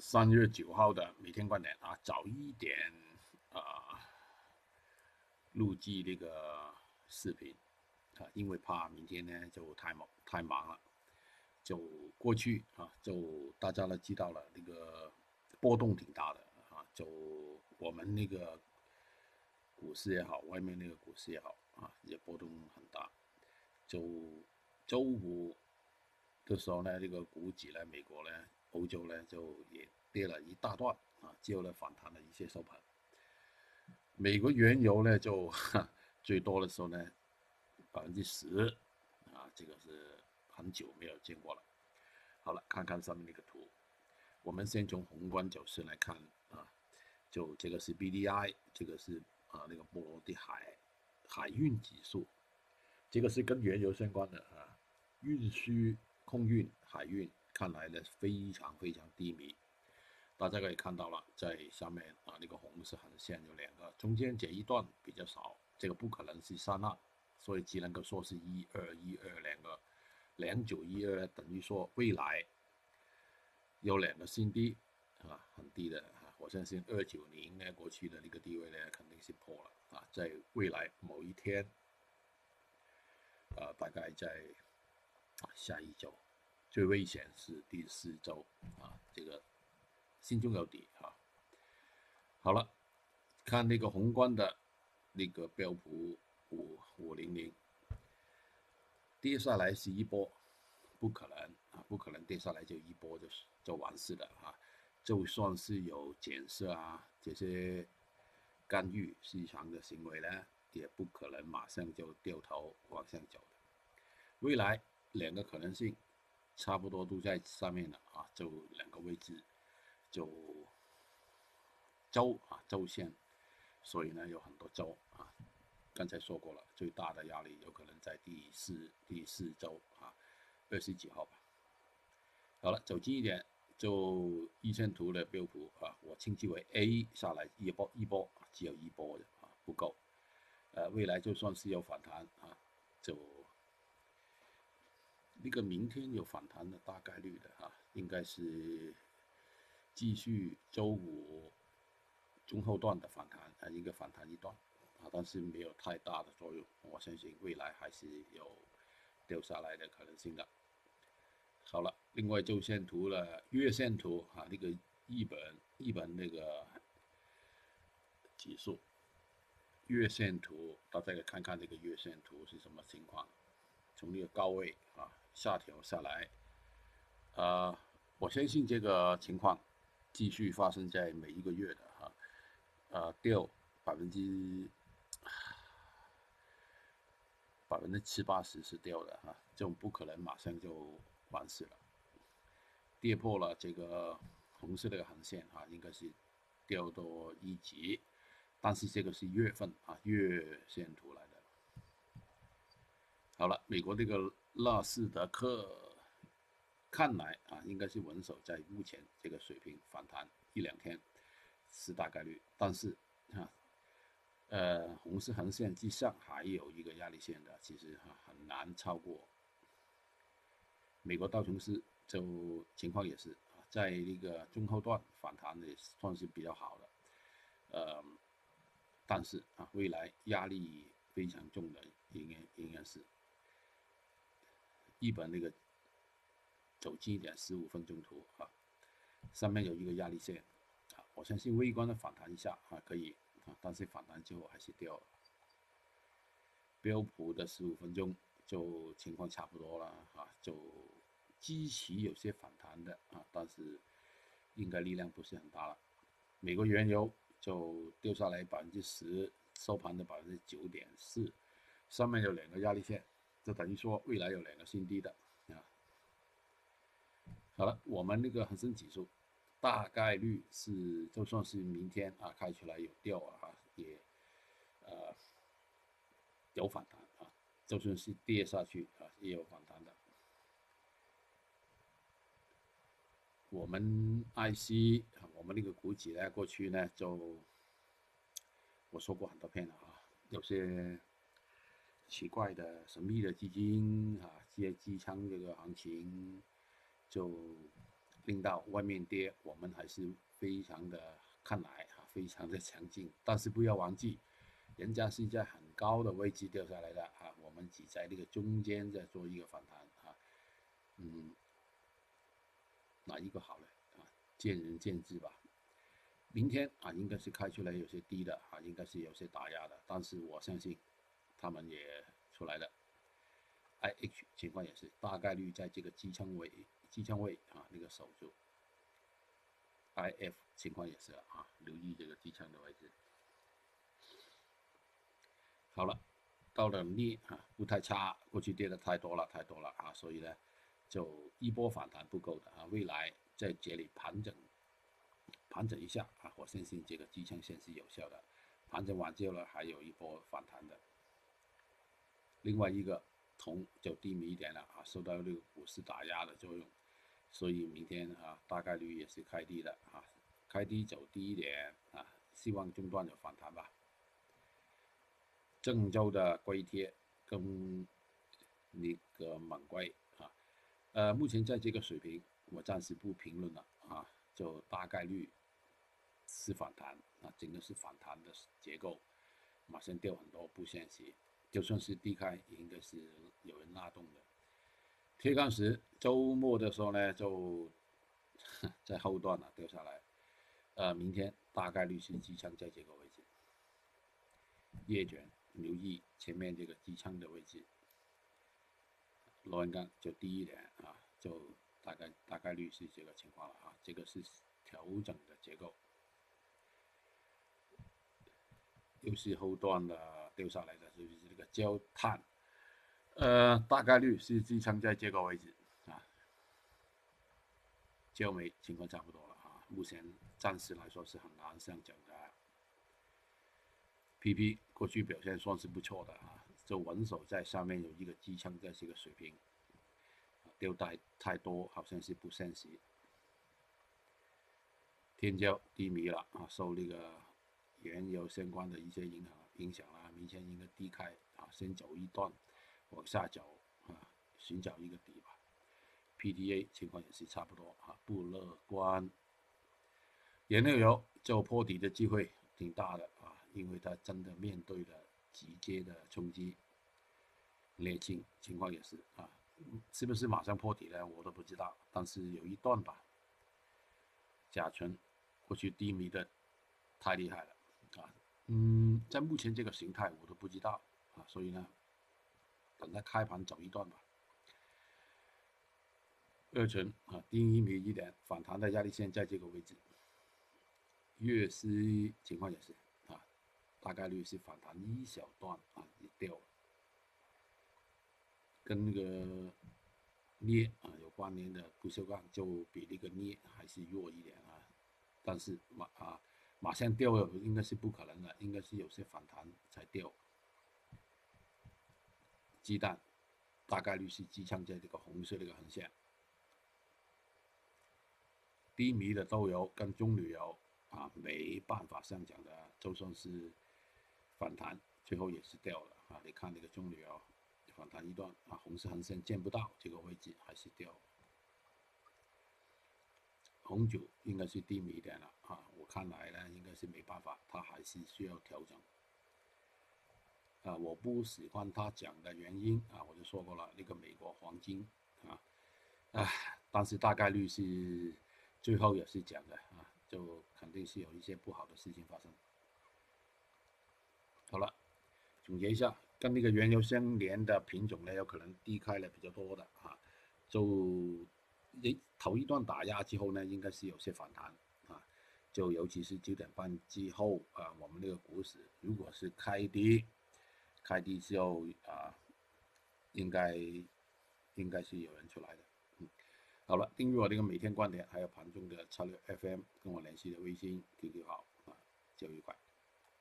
三月九号的每天观点啊，早一点啊录制那个视频啊，因为怕明天呢就太忙太忙了，就过去啊，就大家都知道了那个波动挺大的啊，就我们那个股市也好，外面那个股市也好啊，也波动很大，就周五的时候呢，这个股指呢，美国呢。欧洲呢就也跌了一大段啊，之后呢反弹了一些收盘。美国原油呢就最多的时候呢百分之十啊，这个是很久没有见过了。好了，看看上面那个图，我们先从宏观走势来看啊，就这个是 B D I，这个是啊那个波罗的海海运指数，这个是跟原油相关的啊，运输、空运、海运。看来呢非常非常低迷，大家可以看到了，在下面啊那个红色横线有两个，中间这一段比较少，这个不可能是三浪，所以只能够说是一二一二两个，两九一二等于说未来有两个新低啊，很低的啊，我相信二九零呢过去的那个低位呢肯定是破了啊，在未来某一天，呃大概在下一周。最危险是第四周啊，这个心中有底啊。好了，看那个宏观的那个标普五五零零跌下来是一波，不可能啊，不可能跌下来就一波就就完事了啊。就算是有减色啊这些干预市场的行为呢，也不可能马上就掉头往上走的。未来两个可能性。差不多都在上面了啊，就两个位置，就周啊周线，所以呢有很多周啊，刚才说过了，最大的压力有可能在第四第四周啊，二十几号吧。好了，走近一点，就一线图的标普啊，我称之为 A 下来一波一波，只有一波的啊，不够，呃，未来就算是有反弹啊，就。那个明天有反弹的大概率的哈，应该是继续周五中后段的反弹啊，应该反弹一段啊，但是没有太大的作用。我相信未来还是有掉下来的可能性的。好了，另外周线图了，月线图啊，那个日本日本那个指数月线图，大家可以看看这个月线图是什么情况，从那个高位啊。下调下来，呃，我相信这个情况继续发生在每一个月的哈，呃，掉百分之百分之七八十是掉的哈，这种不可能马上就完事了。跌破了这个红色的横线哈，应该是掉多一级，但是这个是月份啊月线图来的。好了，美国这个。纳斯达克看来啊，应该是稳守在目前这个水平反弹一两天是大概率，但是啊，呃，红色横线之上还有一个压力线的，其实哈很难超过。美国道琼斯就情况也是啊，在那个中后段反弹的算是比较好的，呃，但是啊，未来压力非常重的应该应该是。日本那个走近一点，十五分钟图啊，上面有一个压力线啊，我相信微观的反弹一下啊可以啊，但是反弹之后还是掉了。标普的十五分钟就情况差不多了啊，就机器有些反弹的啊，但是应该力量不是很大了。美国原油就掉下来百分之十，收盘的百分之九点四，上面有两个压力线。就等于说，未来有两个新低的啊。好了，我们那个恒生指数大概率是，就算是明天啊开出来有掉啊，也呃有反弹啊。就算是跌下去啊，也有反弹的。我们 IC，啊我们那个股指呢，过去呢就我说过很多遍了啊，有些。奇怪的、神秘的基金啊，接机仓这个行情，就令到外面跌，我们还是非常的看来啊，非常的强劲。但是不要忘记，人家是在很高的位置掉下来的啊，我们只在那个中间在做一个反弹啊，嗯，哪一个好呢？啊，见仁见智吧。明天啊，应该是开出来有些低的啊，应该是有些打压的，但是我相信他们也出来的。I H 情况也是大概率在这个支撑位、支撑位啊那个守住。I F 情况也是啊，留意这个支撑的位置。好了，到了镍啊不太差，过去跌的太多了，太多了啊，所以呢就一波反弹不够的啊，未来在这里盘整。盘整一下啊，我相信这个支撑线是有效的。盘整完之后呢，还有一波反弹的。另外一个铜就低迷一点了啊，受到这个股市打压的作用，所以明天啊大概率也是开低的啊，开低走低一点啊，希望中段有反弹吧。郑州的硅贴跟那个锰硅啊，呃，目前在这个水平，我暂时不评论了啊，就大概率。是反弹啊，整个是反弹的结构，马上掉很多不现实，就算是低开，也应该是有人拉动的。铁矿石周末的时候呢，就在后段了掉下来，呃，明天大概率是支撑在这个位置。夜卷留意前面这个支撑的位置，螺纹钢就低一点啊，就大概大概率是这个情况了啊，这个是调整的结构。又是后段的掉下来的，就是这个焦炭，呃，大概率是支撑在这个位置啊。焦煤情况差不多了啊，目前暂时来说是很难上涨的。PP 过去表现算是不错的啊，就稳守在上面有一个支撑在这个水平，掉带太多好像是不现实。天胶低迷了啊，受那个。原油相关的一些影响影响了，明天应该低开啊，先走一段，往下走啊，寻找一个底吧。PDA 情况也是差不多啊，不乐观。原料油就破底的机会挺大的啊，因为它真的面对了直接的冲击。沥青情况也是啊，是不是马上破底呢？我都不知道，但是有一段吧。甲醇过去低迷的太厉害了。嗯，在目前这个形态我都不知道啊，所以呢，等它开盘走一段吧。二层啊，低一米一点反弹的压力线在这个位置。月丝情况也是啊，大概率是反弹一小段啊，也掉了。跟那个镍啊有关联的不锈钢就比那个镍还是弱一点啊，但是马啊。马上掉了，应该是不可能的，应该是有些反弹才掉。鸡蛋大概率是支撑在这个红色这个横线。低迷的豆油跟棕榈油啊，没办法上涨的，就算是反弹，最后也是掉了啊！你看那个棕榈油反弹一段啊，红色横线见不到这个位置，还是掉。红酒应该是低迷一点了啊，我看来呢，应该是没办法，它还是需要调整。啊，我不喜欢他讲的原因啊，我就说过了，那个美国黄金啊，唉，但是大概率是最后也是讲的啊，就肯定是有一些不好的事情发生。好了，总结一下，跟那个原油相连的品种呢，有可能低开了比较多的啊，就。一头一段打压之后呢，应该是有些反弹啊，就尤其是九点半之后啊，我们那个股市如果是开低，开低之后啊，应该应该是有人出来的。嗯，好了，订阅我这个每天观点，还有盘中的策略 FM，跟我联系的微信 QQ 号啊，交易快。